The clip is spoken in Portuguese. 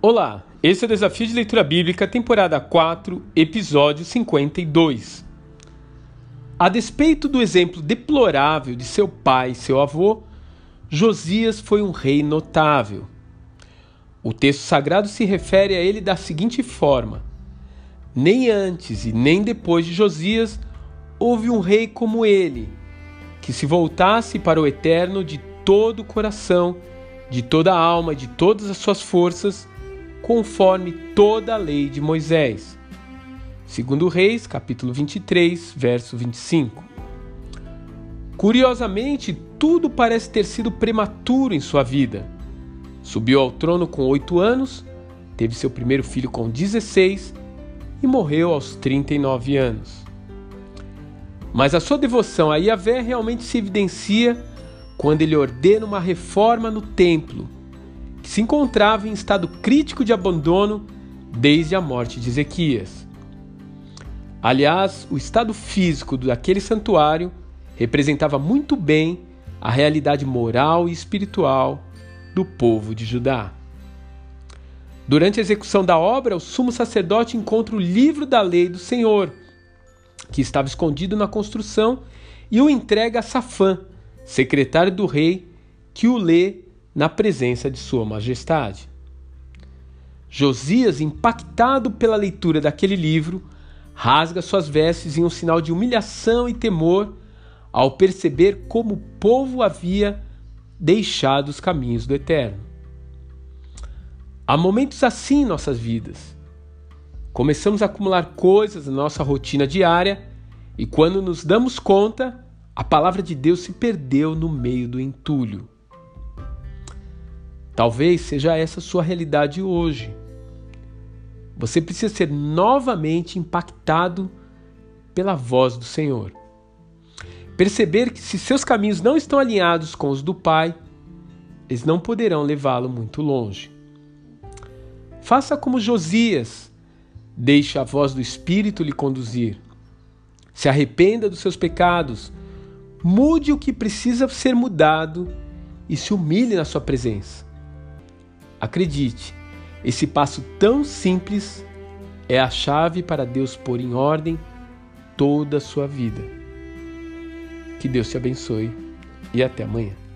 Olá, esse é o Desafio de Leitura Bíblica, temporada 4, episódio 52. A despeito do exemplo deplorável de seu pai e seu avô, Josias foi um rei notável. O texto sagrado se refere a ele da seguinte forma: Nem antes e nem depois de Josias houve um rei como ele, que se voltasse para o eterno de todo o coração, de toda a alma de todas as suas forças conforme toda a lei de Moisés. Segundo Reis, capítulo 23, verso 25. Curiosamente, tudo parece ter sido prematuro em sua vida. Subiu ao trono com oito anos, teve seu primeiro filho com 16 e morreu aos 39 anos. Mas a sua devoção a Yahvé realmente se evidencia quando ele ordena uma reforma no templo que se encontrava em estado crítico de abandono desde a morte de Ezequias. Aliás, o estado físico daquele santuário representava muito bem a realidade moral e espiritual do povo de Judá. Durante a execução da obra, o sumo sacerdote encontra o livro da lei do Senhor, que estava escondido na construção, e o entrega a Safã, secretário do rei, que o lê na presença de Sua Majestade. Josias, impactado pela leitura daquele livro, rasga suas vestes em um sinal de humilhação e temor ao perceber como o povo havia deixado os caminhos do Eterno. Há momentos assim em nossas vidas. Começamos a acumular coisas na nossa rotina diária e, quando nos damos conta, a palavra de Deus se perdeu no meio do entulho. Talvez seja essa sua realidade hoje. Você precisa ser novamente impactado pela voz do Senhor. Perceber que se seus caminhos não estão alinhados com os do Pai, eles não poderão levá-lo muito longe. Faça como Josias, deixe a voz do Espírito lhe conduzir. Se arrependa dos seus pecados, mude o que precisa ser mudado e se humilhe na sua presença. Acredite, esse passo tão simples é a chave para Deus pôr em ordem toda a sua vida. Que Deus te abençoe e até amanhã.